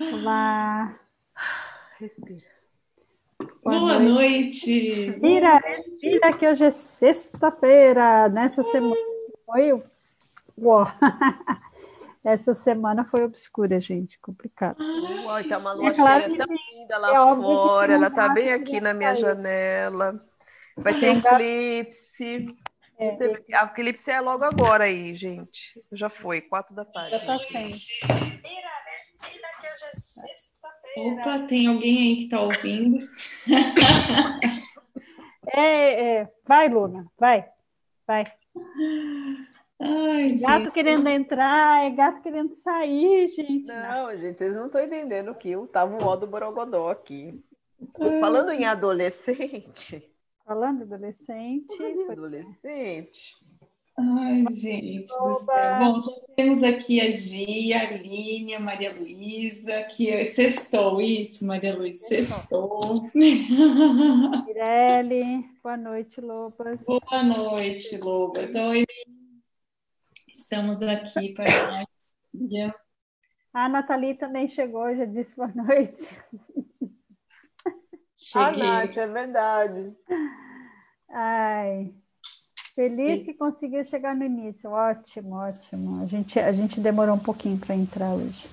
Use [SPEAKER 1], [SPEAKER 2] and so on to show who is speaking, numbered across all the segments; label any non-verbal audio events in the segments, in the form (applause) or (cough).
[SPEAKER 1] Olá.
[SPEAKER 2] Respira.
[SPEAKER 3] Boa, Boa noite.
[SPEAKER 1] Respira, respira, que hoje é sexta-feira. Nessa semana foi. Uou. (laughs) Essa semana foi obscura, gente, complicado.
[SPEAKER 2] Uai, tá uma lua é claro cheia tão linda lá é fora, ela tá bem aqui na minha janela. Vai ter eclipse. É, é. A eclipse é logo agora aí, gente. Já foi, quatro da tarde.
[SPEAKER 1] Já tá sendo.
[SPEAKER 3] Opa, tem alguém aí que tá ouvindo? (laughs)
[SPEAKER 1] é, é. Vai, Luna, vai, vai.
[SPEAKER 3] Ai,
[SPEAKER 1] gato gente. querendo entrar, é gato querendo sair, gente.
[SPEAKER 2] Não, Nossa. gente, vocês não estão entendendo que eu tava o modo borogodó aqui. Falando em adolescente.
[SPEAKER 1] Falando adolescente. Falando
[SPEAKER 2] em adolescente.
[SPEAKER 3] Ai, gente do céu. Bom, já temos aqui a Gia, a Aline, a Maria Luísa, que é sextou, isso, Maria Luísa, sextou. (laughs)
[SPEAKER 1] Mirelle, boa noite, Lobas.
[SPEAKER 3] Boa noite, Lobas. Oi, Estamos aqui para mais
[SPEAKER 1] A Nathalie também chegou, já disse boa noite.
[SPEAKER 2] Cheguei. A Nath, é verdade.
[SPEAKER 1] Ai, feliz que conseguiu chegar no início. Ótimo, ótimo. A gente, a gente demorou um pouquinho para entrar hoje.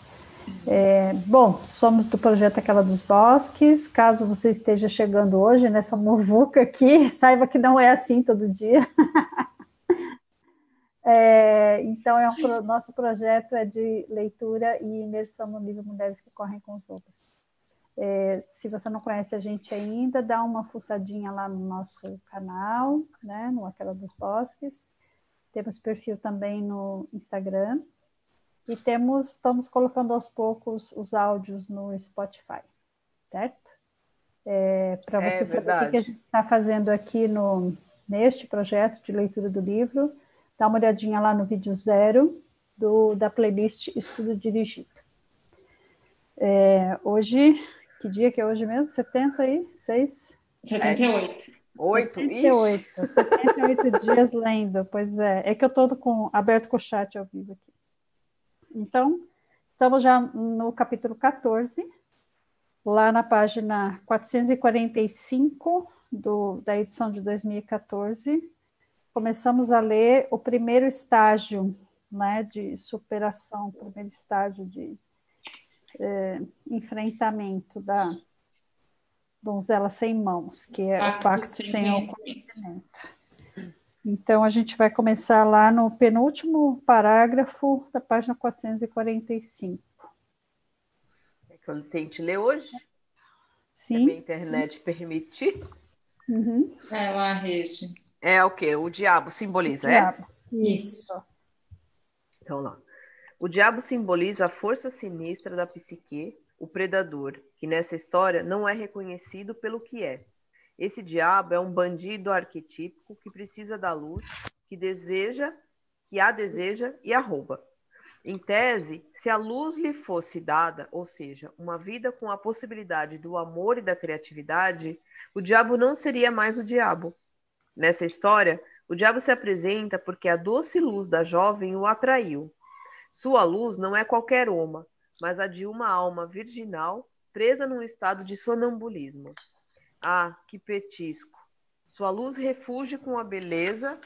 [SPEAKER 1] É, bom, somos do projeto Aquela dos Bosques. Caso você esteja chegando hoje nessa muvuca aqui, (laughs) saiba que não é assim todo dia. (laughs) É, então, é um, nosso projeto é de leitura e imersão no livro Mulheres que Correm com os Lobos. É, se você não conhece a gente ainda, dá uma fuçadinha lá no nosso canal, né, no Aquela dos Bosques. Temos perfil também no Instagram. E temos, estamos colocando aos poucos os áudios no Spotify, certo? É, Para você
[SPEAKER 2] é,
[SPEAKER 1] saber
[SPEAKER 2] verdade.
[SPEAKER 1] o que a gente está fazendo aqui no, neste projeto de leitura do livro, Dá uma olhadinha lá no vídeo zero do, da playlist Estudo Dirigido. É, hoje, que dia que é hoje mesmo? 76?
[SPEAKER 3] 78.
[SPEAKER 2] 8,
[SPEAKER 1] 78. 78 dias lendo, pois é. É que eu estou com, aberto com o chat ao vivo aqui. Então, estamos já no capítulo 14, lá na página 445 do, da edição de 2014 começamos a ler o primeiro estágio né, de superação, o primeiro estágio de é, enfrentamento da donzela sem mãos, que é pacto o pacto sem, sem o conhecimento. Então, a gente vai começar lá no penúltimo parágrafo da página 445.
[SPEAKER 2] É que eu tente ler hoje?
[SPEAKER 1] Sim. Se
[SPEAKER 2] a minha internet permitir.
[SPEAKER 1] Uhum.
[SPEAKER 3] Vai lá, Regi.
[SPEAKER 2] É o que? O diabo simboliza,
[SPEAKER 1] o
[SPEAKER 2] é?
[SPEAKER 1] Diabo. Isso.
[SPEAKER 2] Então lá. O diabo simboliza a força sinistra da psique, o predador, que nessa história não é reconhecido pelo que é. Esse diabo é um bandido arquetípico que precisa da luz, que deseja, que a deseja e a rouba. Em tese, se a luz lhe fosse dada, ou seja, uma vida com a possibilidade do amor e da criatividade, o diabo não seria mais o diabo, Nessa história, o diabo se apresenta porque a doce luz da jovem o atraiu. Sua luz não é qualquer uma, mas a de uma alma virginal presa num estado de sonambulismo. Ah, que petisco! Sua luz refuge com a beleza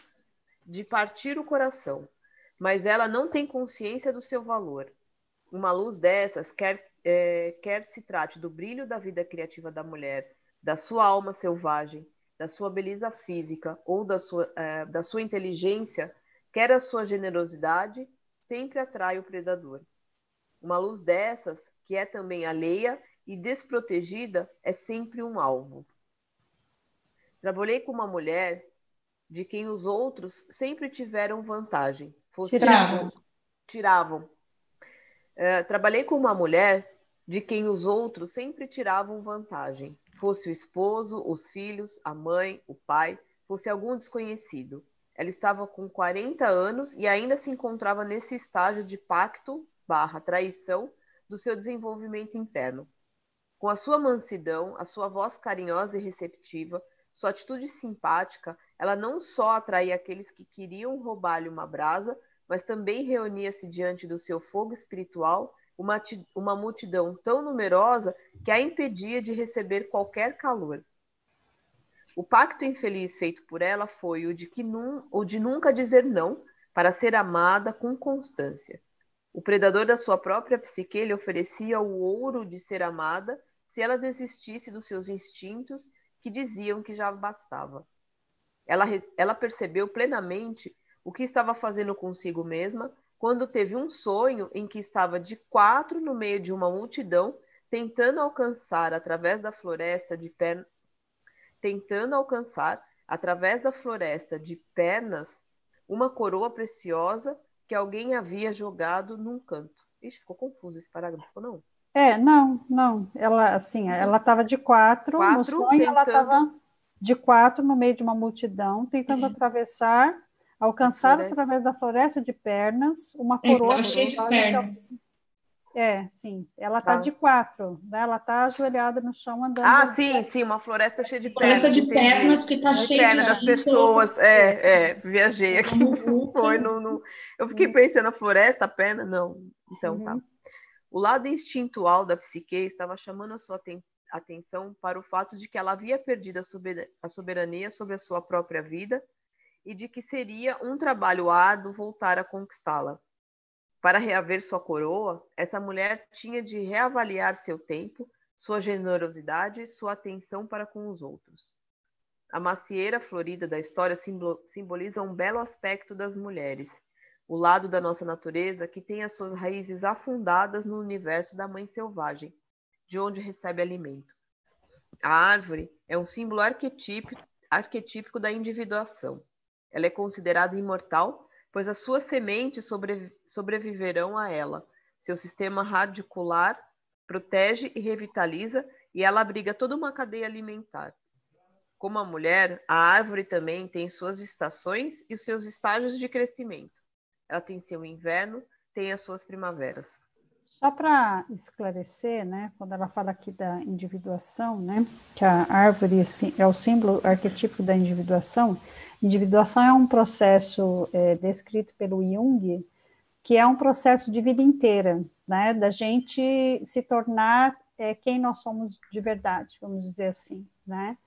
[SPEAKER 2] de partir o coração, mas ela não tem consciência do seu valor. Uma luz dessas, quer, é, quer se trate do brilho da vida criativa da mulher, da sua alma selvagem, da sua beleza física ou da sua, é, da sua inteligência, quer a sua generosidade, sempre atrai o predador. Uma luz dessas, que é também alheia e desprotegida, é sempre um alvo. Trabalhei com uma mulher de quem os outros sempre tiveram vantagem.
[SPEAKER 1] Fosse tiravam.
[SPEAKER 2] Tiravam. É, trabalhei com uma mulher de quem os outros sempre tiravam vantagem fosse o esposo, os filhos, a mãe, o pai, fosse algum desconhecido. Ela estava com 40 anos e ainda se encontrava nesse estágio de pacto barra traição do seu desenvolvimento interno. Com a sua mansidão, a sua voz carinhosa e receptiva, sua atitude simpática, ela não só atraía aqueles que queriam roubar-lhe uma brasa, mas também reunia-se diante do seu fogo espiritual uma, uma multidão tão numerosa que a impedia de receber qualquer calor. O pacto infeliz feito por ela foi o de, que num, de nunca dizer não para ser amada com constância. O predador da sua própria psique lhe oferecia o ouro de ser amada se ela desistisse dos seus instintos que diziam que já bastava. Ela, ela percebeu plenamente o que estava fazendo consigo mesma quando teve um sonho em que estava de quatro no meio de uma multidão, tentando alcançar através da floresta de pernas, tentando alcançar através da floresta de pernas uma coroa preciosa que alguém havia jogado num canto. Ixi, ficou confuso esse parágrafo, não?
[SPEAKER 1] É, não, não. Ela, assim, ela estava de quatro, quatro no sonho tentando... ela estava de quatro no meio de uma multidão, tentando uhum. atravessar alcançar através da floresta de pernas uma
[SPEAKER 3] é,
[SPEAKER 1] coroa.
[SPEAKER 3] Então, cheia de pernas.
[SPEAKER 1] É, sim. Ela está tá de quatro, né? Ela está ajoelhada no chão andando.
[SPEAKER 2] Ah, sim, sim, uma floresta cheia de pernas.
[SPEAKER 3] Floresta de pernas, porque está cheia
[SPEAKER 2] pernas de das pessoas. É, é, viajei aqui. (laughs) Foi no, no, Eu fiquei pensando na floresta, a perna, não. Então, tá. uhum. tá. O lado instintual da psique estava chamando a sua atenção para o fato de que ela havia perdido a soberania sobre a sua própria vida e de que seria um trabalho árduo voltar a conquistá-la. Para reaver sua coroa, essa mulher tinha de reavaliar seu tempo, sua generosidade e sua atenção para com os outros. A macieira florida da história simboliza um belo aspecto das mulheres, o lado da nossa natureza que tem as suas raízes afundadas no universo da mãe selvagem, de onde recebe alimento. A árvore é um símbolo arquetípico, arquetípico da individuação. Ela é considerada imortal, pois as suas sementes sobreviverão a ela. Seu sistema radicular protege e revitaliza, e ela abriga toda uma cadeia alimentar. Como a mulher, a árvore também tem suas estações e os seus estágios de crescimento. Ela tem seu inverno, tem as suas primaveras.
[SPEAKER 1] Só para esclarecer, né, quando ela fala aqui da individuação, né, que a árvore é o símbolo arquetípico da individuação, Individuação é um processo é, descrito pelo Jung, que é um processo de vida inteira, né? Da gente se tornar é, quem nós somos de verdade, vamos dizer assim, né?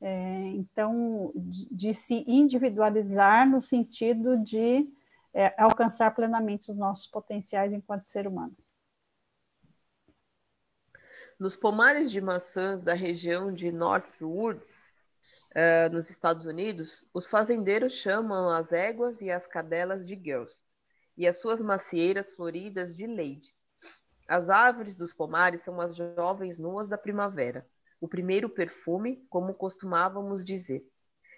[SPEAKER 1] É, então, de, de, se individualizar no sentido de é, alcançar plenamente os nossos potenciais enquanto ser humano.
[SPEAKER 2] Nos pomares de maçãs da região de Northwoods, uh, nos Estados Unidos, os fazendeiros chamam as éguas e as cadelas de girls, e as suas macieiras floridas de lady. As árvores dos pomares são as jovens nuas da primavera, o primeiro perfume, como costumávamos dizer.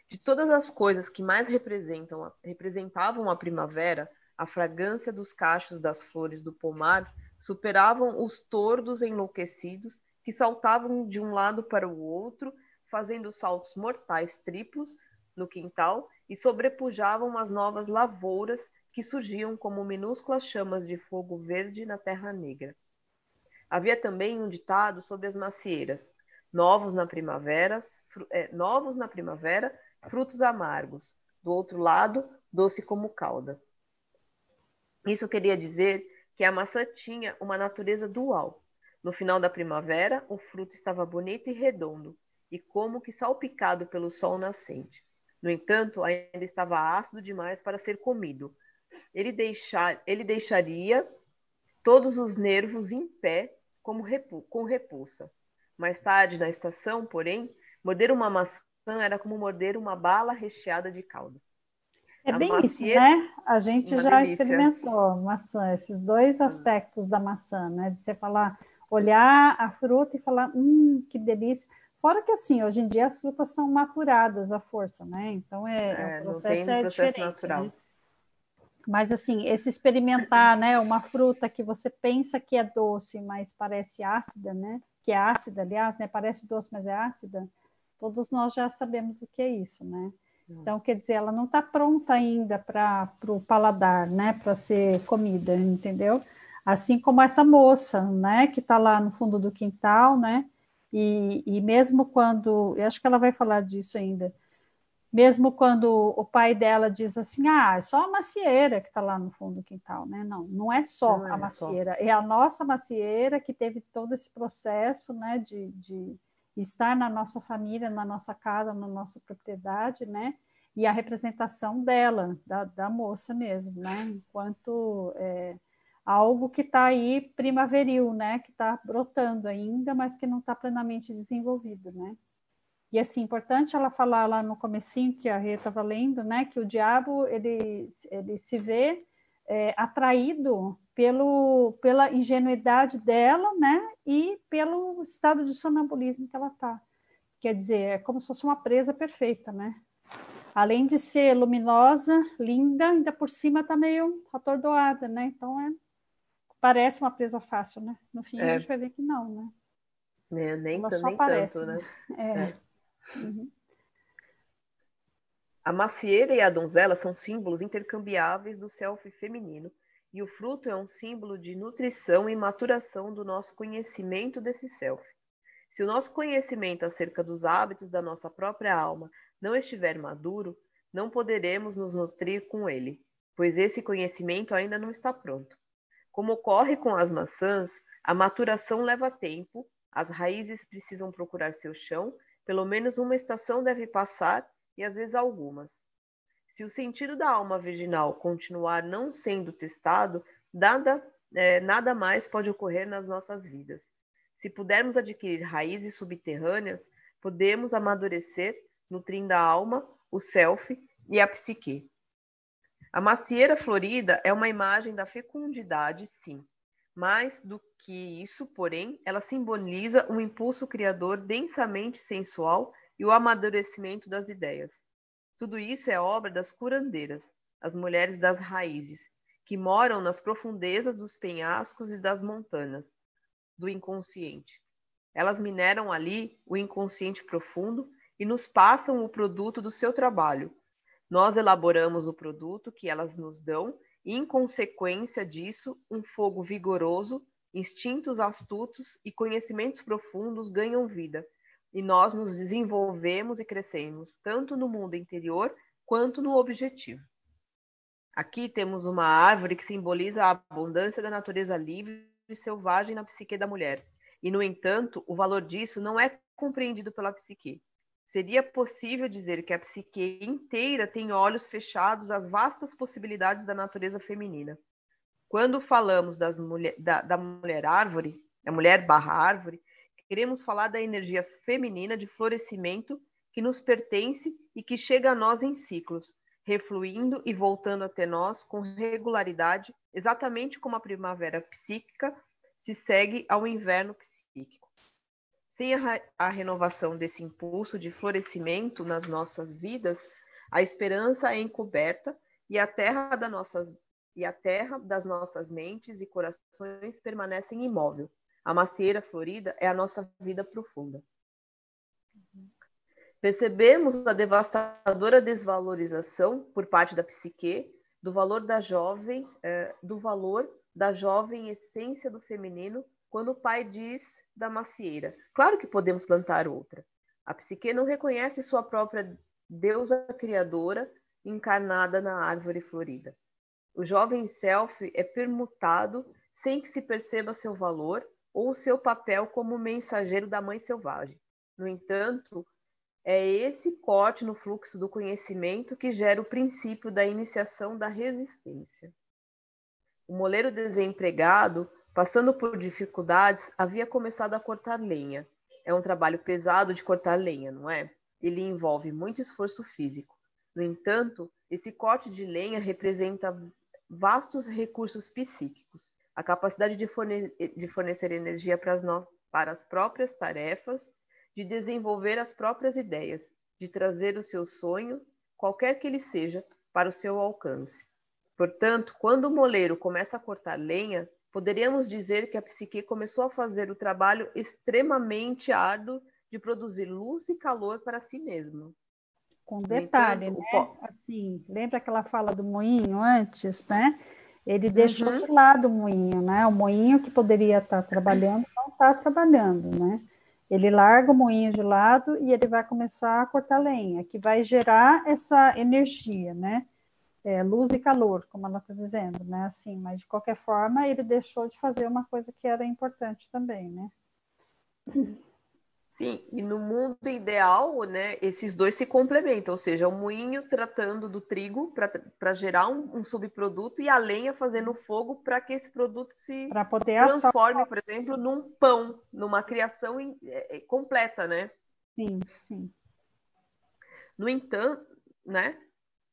[SPEAKER 2] De todas as coisas que mais representam, representavam a primavera, a fragrância dos cachos das flores do pomar superavam os tordos enlouquecidos que saltavam de um lado para o outro fazendo saltos mortais triplos no quintal e sobrepujavam as novas lavouras que surgiam como minúsculas chamas de fogo verde na terra negra. Havia também um ditado sobre as macieiras: novos na primavera, é, novos na primavera, frutos amargos. Do outro lado, doce como calda. Isso queria dizer que a maçã tinha uma natureza dual. No final da primavera, o fruto estava bonito e redondo, e como que salpicado pelo sol nascente. No entanto, ainda estava ácido demais para ser comido. Ele, deixar, ele deixaria todos os nervos em pé como repu, com repulsa. Mais tarde, na estação, porém, morder uma maçã era como morder uma bala recheada de calda.
[SPEAKER 1] É a bem isso, né? A gente já delícia. experimentou maçã, esses dois aspectos da maçã, né? De você falar, olhar a fruta e falar, hum, que delícia. Fora que assim, hoje em dia as frutas são maturadas à força, né? Então é, é o processo é processo natural. Né? Mas assim, esse experimentar, né, uma fruta que você pensa que é doce, mas parece ácida, né? Que é ácida, aliás, né? Parece doce, mas é ácida. Todos nós já sabemos o que é isso, né? Hum. Então, quer dizer, ela não está pronta ainda para o paladar, né? Para ser comida, entendeu? Assim como essa moça, né? Que está lá no fundo do quintal, né? E, e mesmo quando, eu acho que ela vai falar disso ainda, mesmo quando o pai dela diz assim, ah, é só a macieira que está lá no fundo do quintal, né? Não, não é só não é a macieira, só. é a nossa macieira que teve todo esse processo, né, de, de estar na nossa família, na nossa casa, na nossa propriedade, né? E a representação dela, da, da moça mesmo, né? Enquanto é, algo que está aí primaveril, né? Que está brotando ainda, mas que não está plenamente desenvolvido, né? E assim, importante ela falar lá no comecinho que a Rê estava lendo, né? Que o diabo ele, ele se vê é, atraído pelo, pela ingenuidade dela, né? E pelo estado de sonambulismo que ela está. Quer dizer, é como se fosse uma presa perfeita, né? Além de ser luminosa, linda, ainda por cima está meio atordoada, né? Então é parece uma presa fácil, né? No fim é. a gente vai ver que não, né?
[SPEAKER 2] É, nem, nem parece, tanto, né?
[SPEAKER 1] né? É. Uhum.
[SPEAKER 2] A macieira e a donzela são símbolos intercambiáveis do self feminino, e o fruto é um símbolo de nutrição e maturação do nosso conhecimento desse self. Se o nosso conhecimento acerca dos hábitos da nossa própria alma não estiver maduro, não poderemos nos nutrir com ele, pois esse conhecimento ainda não está pronto. Como ocorre com as maçãs, a maturação leva tempo, as raízes precisam procurar seu chão, pelo menos uma estação deve passar e às vezes algumas. Se o sentido da alma virginal continuar não sendo testado, nada, é, nada mais pode ocorrer nas nossas vidas. Se pudermos adquirir raízes subterrâneas, podemos amadurecer, nutrindo a alma, o self e a psique. A macieira florida é uma imagem da fecundidade, sim. Mais do que isso, porém, ela simboliza um impulso criador densamente sensual e o amadurecimento das ideias. Tudo isso é obra das curandeiras, as mulheres das raízes, que moram nas profundezas dos penhascos e das montanhas, do inconsciente. Elas mineram ali o inconsciente profundo e nos passam o produto do seu trabalho, nós elaboramos o produto que elas nos dão e, em consequência disso, um fogo vigoroso, instintos astutos e conhecimentos profundos ganham vida, e nós nos desenvolvemos e crescemos, tanto no mundo interior quanto no objetivo. Aqui temos uma árvore que simboliza a abundância da natureza livre e selvagem na psique da mulher. E, no entanto, o valor disso não é compreendido pela psique. Seria possível dizer que a psique inteira tem olhos fechados às vastas possibilidades da natureza feminina. Quando falamos mulher, da, da mulher árvore, a mulher barra árvore, queremos falar da energia feminina de florescimento que nos pertence e que chega a nós em ciclos, refluindo e voltando até nós com regularidade, exatamente como a primavera psíquica se segue ao inverno psíquico. Sem a, renovação desse impulso de florescimento nas nossas vidas, a esperança é encoberta e a terra, da nossas, e a terra das nossas mentes e corações permanecem imóvel. A macieira florida é a nossa vida profunda. Percebemos a devastadora desvalorização por parte da psique do valor da jovem, eh, do valor da jovem essência do feminino quando o pai diz da macieira: Claro que podemos plantar outra. A psique não reconhece sua própria deusa criadora encarnada na árvore florida. O jovem self é permutado sem que se perceba seu valor ou seu papel como mensageiro da mãe selvagem. No entanto, é esse corte no fluxo do conhecimento que gera o princípio da iniciação da resistência. O moleiro desempregado Passando por dificuldades, havia começado a cortar lenha. É um trabalho pesado de cortar lenha, não é? Ele envolve muito esforço físico. No entanto, esse corte de lenha representa vastos recursos psíquicos, a capacidade de, forne de fornecer energia para as, para as próprias tarefas, de desenvolver as próprias ideias, de trazer o seu sonho, qualquer que ele seja, para o seu alcance. Portanto, quando o moleiro começa a cortar lenha, Poderíamos dizer que a psique começou a fazer o trabalho extremamente árduo de produzir luz e calor para si mesma.
[SPEAKER 1] Com detalhe, entanto, né? Assim, lembra aquela fala do moinho antes, né? Ele deixou uhum. de lado o moinho, né? O moinho que poderia estar trabalhando não está trabalhando, né? Ele larga o moinho de lado e ele vai começar a cortar lenha, que vai gerar essa energia, né? É, luz e calor, como ela está dizendo, né? Assim, mas de qualquer forma, ele deixou de fazer uma coisa que era importante também, né?
[SPEAKER 2] Sim, e no mundo ideal, né, esses dois se complementam, ou seja, o moinho tratando do trigo para gerar um, um, subproduto e a lenha fazendo fogo para que esse produto se transforme, por exemplo, num pão, numa criação in, é, é, completa, né?
[SPEAKER 1] Sim, sim.
[SPEAKER 2] No entanto, né?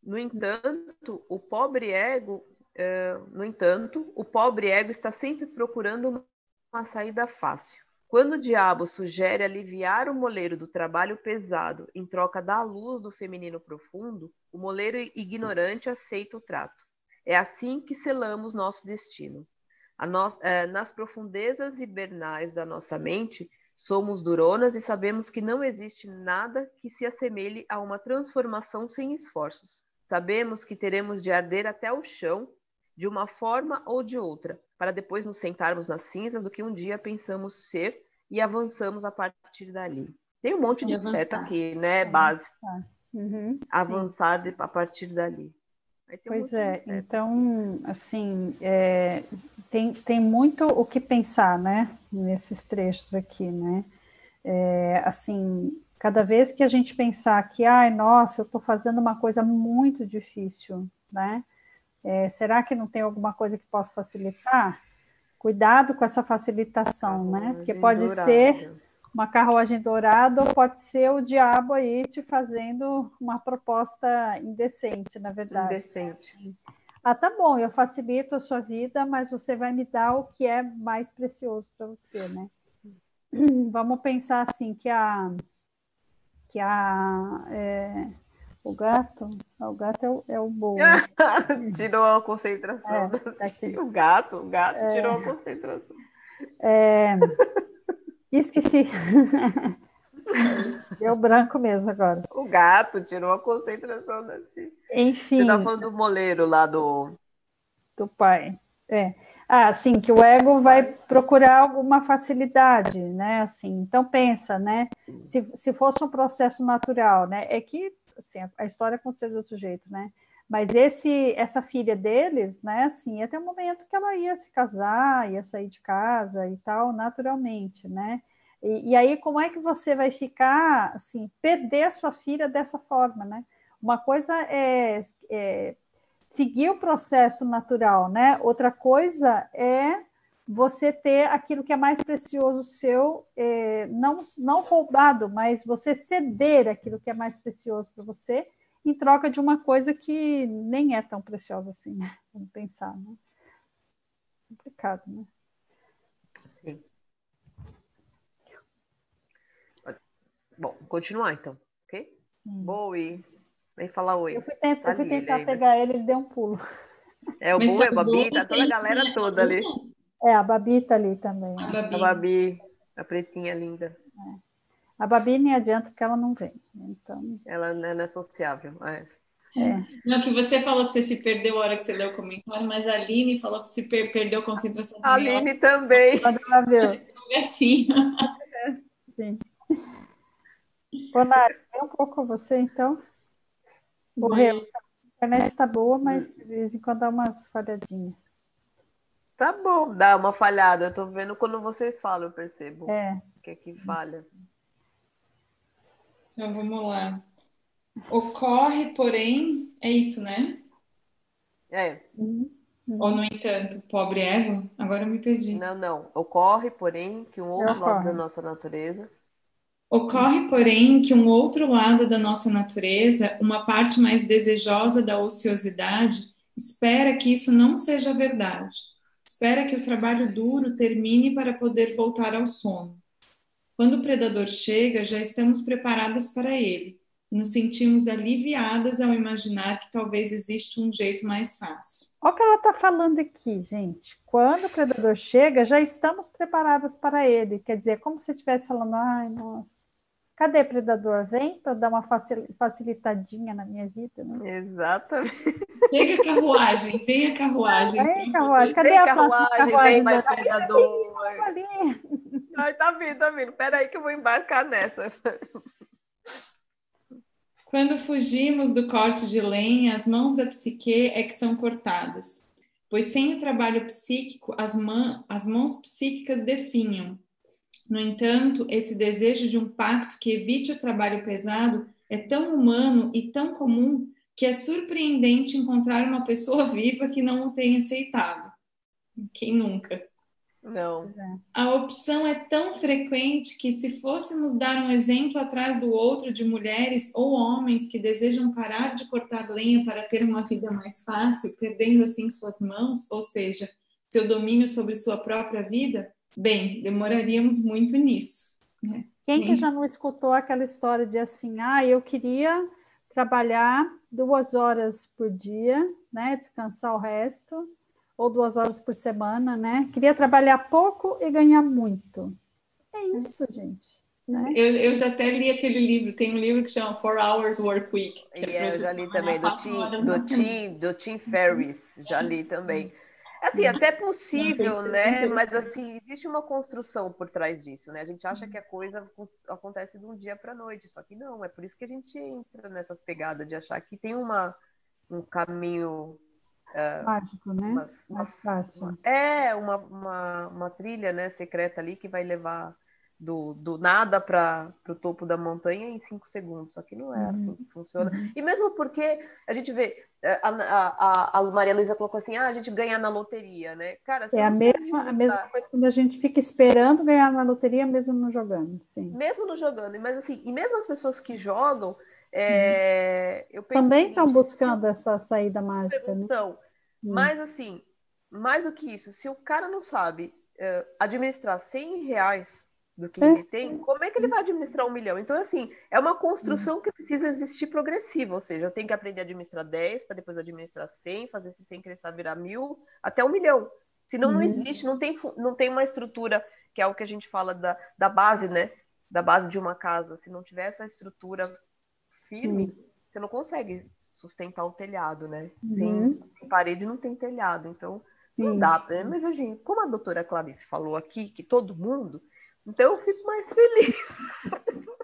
[SPEAKER 2] No entanto, o pobre ego, é, no entanto, o pobre ego está sempre procurando uma saída fácil quando o diabo sugere aliviar o moleiro do trabalho pesado em troca da luz do feminino profundo, o moleiro ignorante aceita o trato. É assim que selamos nosso destino. é, nas profundezas hibernais da nossa mente, somos duronas e sabemos que não existe nada que se assemelhe a uma transformação sem esforços. Sabemos que teremos de arder até o chão, de uma forma ou de outra, para depois nos sentarmos nas cinzas do que um dia pensamos ser e avançamos a partir dali. Tem um monte de seta aqui, né? É, Base.
[SPEAKER 1] Uhum,
[SPEAKER 2] avançar de, a partir dali.
[SPEAKER 1] pois é, então, assim, é, tem, tem muito o que pensar, né? Nesses trechos aqui, né? É, assim, cada vez que a gente pensar que, ai, nossa, eu estou fazendo uma coisa muito difícil, né? É, será que não tem alguma coisa que possa facilitar? Cuidado com essa facilitação, né? Porque pode ser uma carruagem dourada ou pode ser o diabo aí te fazendo uma proposta indecente, na verdade.
[SPEAKER 2] Indecente.
[SPEAKER 1] Ah, tá bom, eu facilito a sua vida, mas você vai me dar o que é mais precioso para você, né? (clears throat) Vamos pensar assim que a que a é, o gato, o gato é o, é o bom. (laughs)
[SPEAKER 2] tirou a concentração. É, o gato, o gato é, tirou a concentração.
[SPEAKER 1] É, esqueci. (laughs) Deu branco mesmo agora.
[SPEAKER 2] O gato tirou a concentração daqui.
[SPEAKER 1] Enfim.
[SPEAKER 2] Você tá falando do moleiro lá do.
[SPEAKER 1] Do pai. É. Ah, sim, que o ego vai procurar alguma facilidade, né? Assim, então pensa, né? Se, se fosse um processo natural, né? É que assim, a história aconteceu de outro jeito, né? Mas esse, essa filha deles, né, assim, ia ter um momento que ela ia se casar, ia sair de casa e tal, naturalmente, né? E, e aí, como é que você vai ficar, assim, perder a sua filha dessa forma, né? Uma coisa é, é seguir o processo natural, né? Outra coisa é você ter aquilo que é mais precioso seu, é, não, não roubado, mas você ceder aquilo que é mais precioso para você em troca de uma coisa que nem é tão preciosa assim, né? Vamos pensar, né? Complicado, né?
[SPEAKER 2] Sim. Bom, continuar então, ok? Sim. Oi. Vem falar oi.
[SPEAKER 1] Eu fui, tentar, eu fui tentar pegar ele, ele deu um pulo.
[SPEAKER 2] É o Boi, a Babi, tá toda a galera toda ali.
[SPEAKER 1] É, a Babi tá ali também.
[SPEAKER 2] A Babi, a, Babi, a pretinha linda.
[SPEAKER 1] É. A Babi nem adianta que ela não vem. Então...
[SPEAKER 2] Ela não é sociável. É.
[SPEAKER 3] É. Não, que você falou que você se perdeu a hora que você leu o comentário, mas a Aline falou que se per perdeu a concentração.
[SPEAKER 2] A Aline também.
[SPEAKER 1] Ela viu.
[SPEAKER 3] Um gatinho.
[SPEAKER 1] Sim. Ô, Nari, um pouco com você, então. Morreu. A internet está boa, mas de vez em quando dá umas falhadinhas.
[SPEAKER 2] Tá bom, dá uma falhada. Eu tô vendo quando vocês falam, eu percebo.
[SPEAKER 1] É.
[SPEAKER 2] Que aqui falha.
[SPEAKER 3] Então vamos lá. Ocorre, porém, é isso, né?
[SPEAKER 2] É.
[SPEAKER 3] Uhum. Ou, no entanto, pobre ego? Agora eu me perdi.
[SPEAKER 2] Não, não. Ocorre, porém, que um outro lado da nossa natureza.
[SPEAKER 3] Ocorre, porém, que um outro lado da nossa natureza, uma parte mais desejosa da ociosidade, espera que isso não seja verdade espera que o trabalho duro termine para poder voltar ao sono. Quando o predador chega, já estamos preparadas para ele. Nos sentimos aliviadas ao imaginar que talvez exista um jeito mais fácil.
[SPEAKER 1] Olha o que ela está falando aqui, gente. Quando o predador chega, já estamos preparadas para ele. Quer dizer, é como se estivesse falando, ai, nossa, Cadê predador? Vem para dar uma facilitadinha na minha vida, né?
[SPEAKER 2] Exatamente.
[SPEAKER 3] Chega a carruagem, vem a carruagem.
[SPEAKER 1] Vem a carruagem. Cadê
[SPEAKER 2] vem
[SPEAKER 1] a
[SPEAKER 2] carruagem?
[SPEAKER 1] carruagem?
[SPEAKER 2] Vem mais predador. Ai, tá vindo, tá vindo. Peraí que eu vou embarcar nessa.
[SPEAKER 3] Quando fugimos do corte de lenha, as mãos da psique é que são cortadas, pois sem o trabalho psíquico, as, as mãos psíquicas definham. No entanto, esse desejo de um pacto que evite o trabalho pesado é tão humano e tão comum que é surpreendente encontrar uma pessoa (laughs) viva que não o tenha aceitado. Quem nunca?
[SPEAKER 2] Não.
[SPEAKER 3] É. A opção é tão frequente que, se fôssemos dar um exemplo atrás do outro de mulheres ou homens que desejam parar de cortar lenha para ter uma vida mais fácil, perdendo assim suas mãos, ou seja, seu domínio sobre sua própria vida, bem, demoraríamos muito nisso. Né?
[SPEAKER 1] Quem que já não escutou aquela história de assim, ah, eu queria trabalhar duas horas por dia, né, descansar o resto, ou duas horas por semana, né? Queria trabalhar pouco e ganhar muito. É isso, gente. Né?
[SPEAKER 3] Eu, eu já até li aquele livro, tem um livro que chama Four Hours Work Week.
[SPEAKER 2] Que é, eu já li também, do Tim, do, Tim, do Tim Ferriss, já li também. Assim, até possível, né? Mas assim, existe uma construção por trás disso, né? A gente acha que a coisa acontece de um dia para a noite, só que não. É por isso que a gente entra nessas pegadas de achar que tem uma, um caminho
[SPEAKER 1] Uh, Mágico, né? Umas, Mais fácil.
[SPEAKER 2] Uma, é, uma, uma, uma, trilha né, secreta ali que vai levar do, do nada para o topo da montanha em cinco segundos. Só que não é uhum. assim que funciona. Uhum. E mesmo porque a gente vê, é, a, a, a Maria Luísa colocou assim, ah, a gente ganha na loteria, né? Cara,
[SPEAKER 1] é a mesma, a mesma coisa quando a gente fica esperando ganhar na loteria, mesmo não jogando, sim.
[SPEAKER 2] Mesmo não jogando, mas assim, e mesmo as pessoas que jogam, é,
[SPEAKER 1] eu Também estão buscando essa saída mágica, né?
[SPEAKER 2] Então, mas assim, mais do que isso, se o cara não sabe uh, administrar 100 reais do que ele tem, como é que ele vai administrar um milhão? Então, assim, é uma construção que precisa existir progressiva, ou seja, eu tenho que aprender a administrar 10, para depois administrar 100, fazer esse 100 crescer virar mil, até um milhão. Senão não existe, não tem, não tem uma estrutura, que é o que a gente fala da, da base, né? Da base de uma casa. Se não tiver essa estrutura firme, Sim. você não consegue sustentar o telhado, né? Uhum. Sem, sem, parede não tem telhado. Então, Sim. não dá. Né? Mas, a gente, como a doutora Clarice falou aqui, que todo mundo, então eu fico mais feliz. (laughs)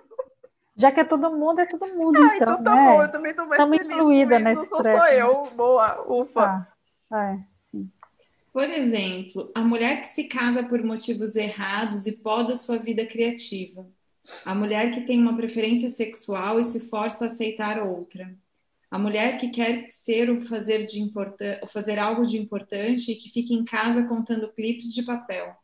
[SPEAKER 1] Já que é todo mundo, é todo mundo.
[SPEAKER 2] Ah, então, então tá né? bom, eu também estou mais Estamos feliz. incluída nessa Não sou só eu, boa, ufa.
[SPEAKER 1] Ah, é, sim.
[SPEAKER 3] Por exemplo, a mulher que se casa por motivos errados e poda sua vida criativa. A mulher que tem uma preferência sexual e se força a aceitar outra. A mulher que quer ser ou fazer, de fazer algo de importante e que fica em casa contando clipes de papel.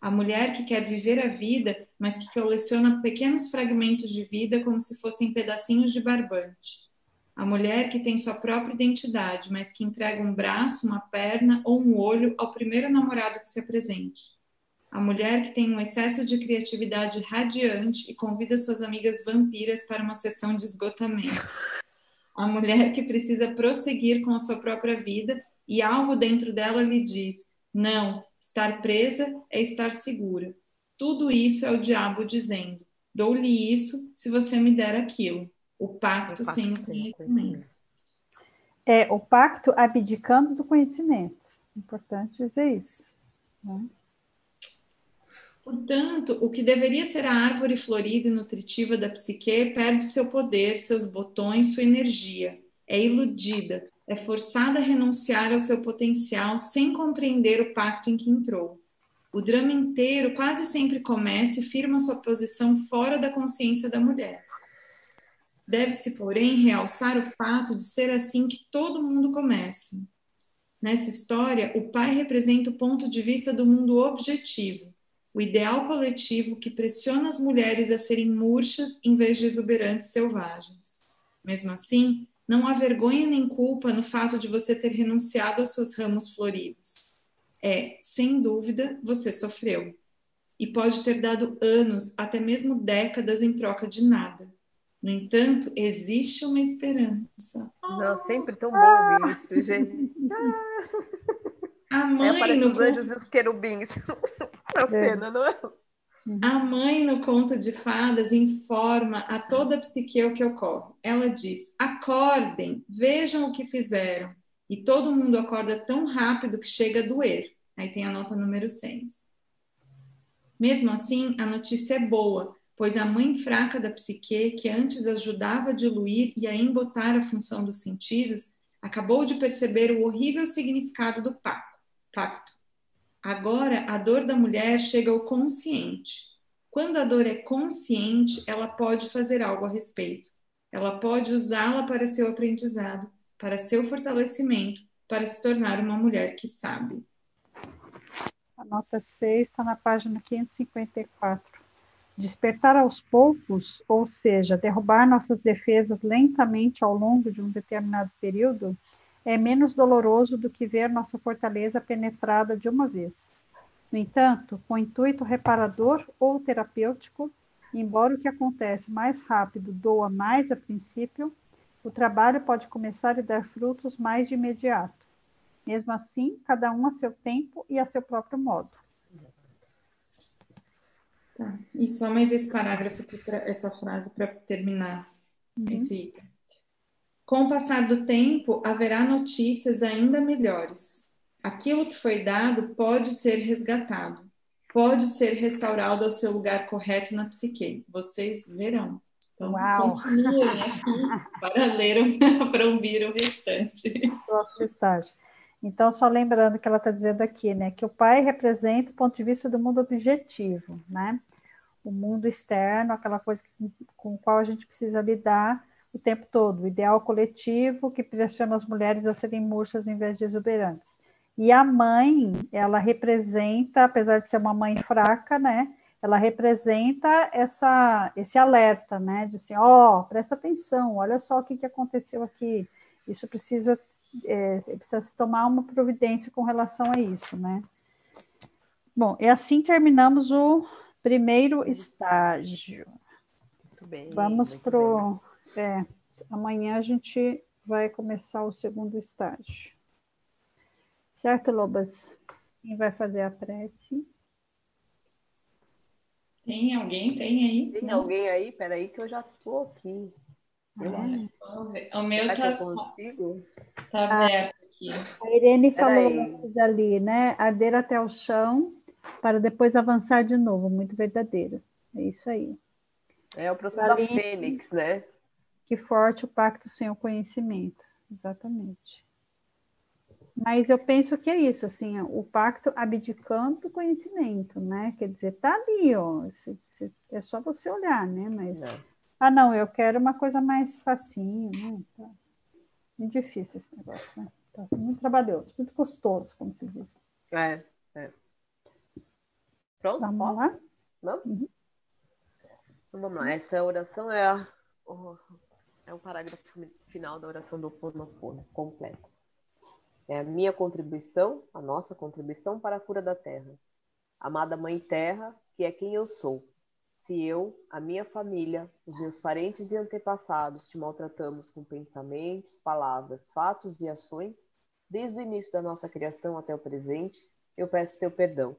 [SPEAKER 3] A mulher que quer viver a vida, mas que coleciona pequenos fragmentos de vida como se fossem pedacinhos de barbante. A mulher que tem sua própria identidade, mas que entrega um braço, uma perna ou um olho ao primeiro namorado que se apresente a mulher que tem um excesso de criatividade radiante e convida suas amigas vampiras para uma sessão de esgotamento. A mulher que precisa prosseguir com a sua própria vida e algo dentro dela lhe diz: não, estar presa é estar segura. Tudo isso é o diabo dizendo: dou-lhe isso se você me der aquilo. O pacto, o pacto sem o conhecimento.
[SPEAKER 1] É o pacto abdicando do conhecimento. Importante dizer isso. Né?
[SPEAKER 3] Portanto, o que deveria ser a árvore florida e nutritiva da psique perde seu poder, seus botões, sua energia. É iludida, é forçada a renunciar ao seu potencial sem compreender o pacto em que entrou. O drama inteiro quase sempre começa e firma sua posição fora da consciência da mulher. Deve-se, porém, realçar o fato de ser assim que todo mundo começa. Nessa história, o pai representa o ponto de vista do mundo objetivo, o ideal coletivo que pressiona as mulheres a serem murchas em vez de exuberantes selvagens. Mesmo assim, não há vergonha nem culpa no fato de você ter renunciado aos seus ramos floridos. É, sem dúvida, você sofreu. E pode ter dado anos, até mesmo décadas em troca de nada. No entanto, existe uma esperança.
[SPEAKER 2] Não, sempre tão bom ouvir isso, gente. (laughs)
[SPEAKER 3] A mãe é,
[SPEAKER 2] aparece os anjos e os querubins (laughs) na é. cena, não é?
[SPEAKER 3] A mãe no conto de fadas informa a toda a psique o que ocorre. Ela diz: acordem, vejam o que fizeram. E todo mundo acorda tão rápido que chega a doer. Aí tem a nota número 6. Mesmo assim, a notícia é boa, pois a mãe fraca da psique, que antes ajudava a diluir e a embotar a função dos sentidos, acabou de perceber o horrível significado do pacto. Agora, a dor da mulher chega ao consciente. Quando a dor é consciente, ela pode fazer algo a respeito. Ela pode usá-la para seu aprendizado, para seu fortalecimento, para se tornar uma mulher que sabe.
[SPEAKER 1] A nota 6 está na página 554. Despertar aos poucos, ou seja, derrubar nossas defesas lentamente ao longo de um determinado período, é menos doloroso do que ver nossa fortaleza penetrada de uma vez. No entanto, com intuito reparador ou terapêutico, embora o que acontece mais rápido doa mais a princípio, o trabalho pode começar e dar frutos mais de imediato. Mesmo assim, cada um a seu tempo e a seu próprio modo.
[SPEAKER 3] Tá. E só mais esse parágrafo, essa frase para terminar uhum. esse item. Com o passar do tempo, haverá notícias ainda melhores. Aquilo que foi dado pode ser resgatado, pode ser restaurado ao seu lugar correto na psique. Vocês verão. Então, Uau. continuem aqui (laughs) para ler, para ouvir o restante.
[SPEAKER 1] Próximo estágio. Então, só lembrando que ela está dizendo aqui, né, que o pai representa o ponto de vista do mundo objetivo, né? O mundo externo, aquela coisa com, o qual a gente precisa lidar o tempo todo, o ideal coletivo que pressiona as mulheres a serem murchas em vez de exuberantes. E a mãe, ela representa, apesar de ser uma mãe fraca, né? Ela representa essa, esse alerta, né? De assim, ó, oh, presta atenção, olha só o que, que aconteceu aqui. Isso precisa é, precisa se tomar uma providência com relação a isso, né? Bom, e assim terminamos o primeiro estágio. Muito bem. Vamos para o. É, amanhã a gente vai começar o segundo estágio. Certo, Lobas? Quem vai fazer a prece?
[SPEAKER 3] Tem alguém? Tem aí?
[SPEAKER 2] Tem Não? alguém aí? Peraí que eu já estou aqui.
[SPEAKER 3] É. O meu tá,
[SPEAKER 2] consigo?
[SPEAKER 3] tá ah, aberto aqui.
[SPEAKER 1] A Irene falou ali, né? Arder até o chão para depois avançar de novo. Muito verdadeiro. É isso aí.
[SPEAKER 2] É o processo da fênix, né?
[SPEAKER 1] Que forte o pacto sem o conhecimento. Exatamente. Mas eu penso que é isso, assim, o pacto abdicando do conhecimento, né? Quer dizer, tá ali, ó. É só você olhar, né? Mas. Não ah, não, eu quero uma coisa mais facinho, né? Tá. Muito difícil esse negócio, né? Tá muito trabalhoso, muito custoso, como se diz.
[SPEAKER 2] É, é. Pronto?
[SPEAKER 1] Vamos posso? lá?
[SPEAKER 2] Vamos? Uhum. Então, vamos lá. Essa oração é, a, é o parágrafo final da oração do Ponopono, completa. É a minha contribuição, a nossa contribuição para a cura da Terra. Amada Mãe Terra, que é quem eu sou se eu, a minha família, os meus parentes e antepassados te maltratamos com pensamentos, palavras, fatos e ações, desde o início da nossa criação até o presente, eu peço teu perdão.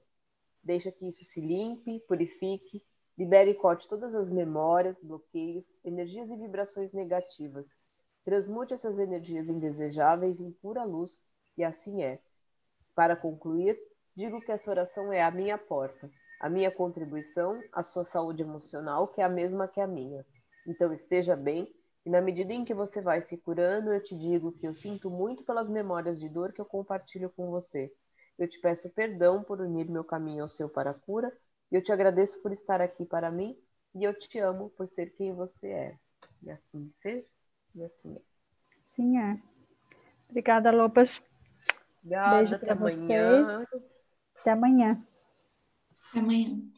[SPEAKER 2] Deixa que isso se limpe, purifique, libere e corte todas as memórias, bloqueios, energias e vibrações negativas. Transmute essas energias indesejáveis em pura luz, e assim é. Para concluir, digo que essa oração é a minha porta a minha contribuição à sua saúde emocional, que é a mesma que a minha. Então esteja bem, e na medida em que você vai se curando, eu te digo que eu sinto muito pelas memórias de dor que eu compartilho com você. Eu te peço perdão por unir meu caminho ao seu para a cura, eu te agradeço por estar aqui para mim, e eu te amo por ser quem você é. E assim ser, e assim é.
[SPEAKER 1] Sim, é. Obrigada, Lopas.
[SPEAKER 2] Obrigada, Beijo
[SPEAKER 1] para vocês. Até amanhã.
[SPEAKER 3] Até amanhã.